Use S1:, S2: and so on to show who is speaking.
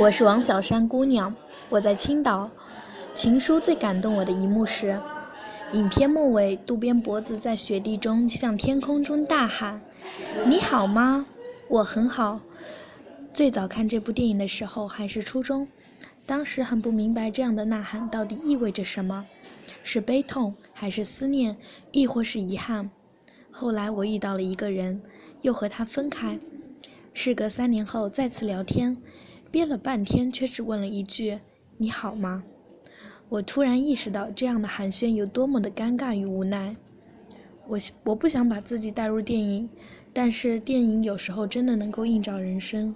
S1: 我是王小山姑娘，我在青岛。情书最感动我的一幕是，影片末尾，渡边博子在雪地中向天空中大喊：“你好吗？我很好。”最早看这部电影的时候还是初中，当时很不明白这样的呐喊到底意味着什么，是悲痛还是思念，亦或是遗憾？后来我遇到了一个人，又和他分开。事隔三年后再次聊天，憋了半天却只问了一句：“你好吗？”我突然意识到这样的寒暄有多么的尴尬与无奈。我我不想把自己带入电影，但是电影有时候真的能够映照人生。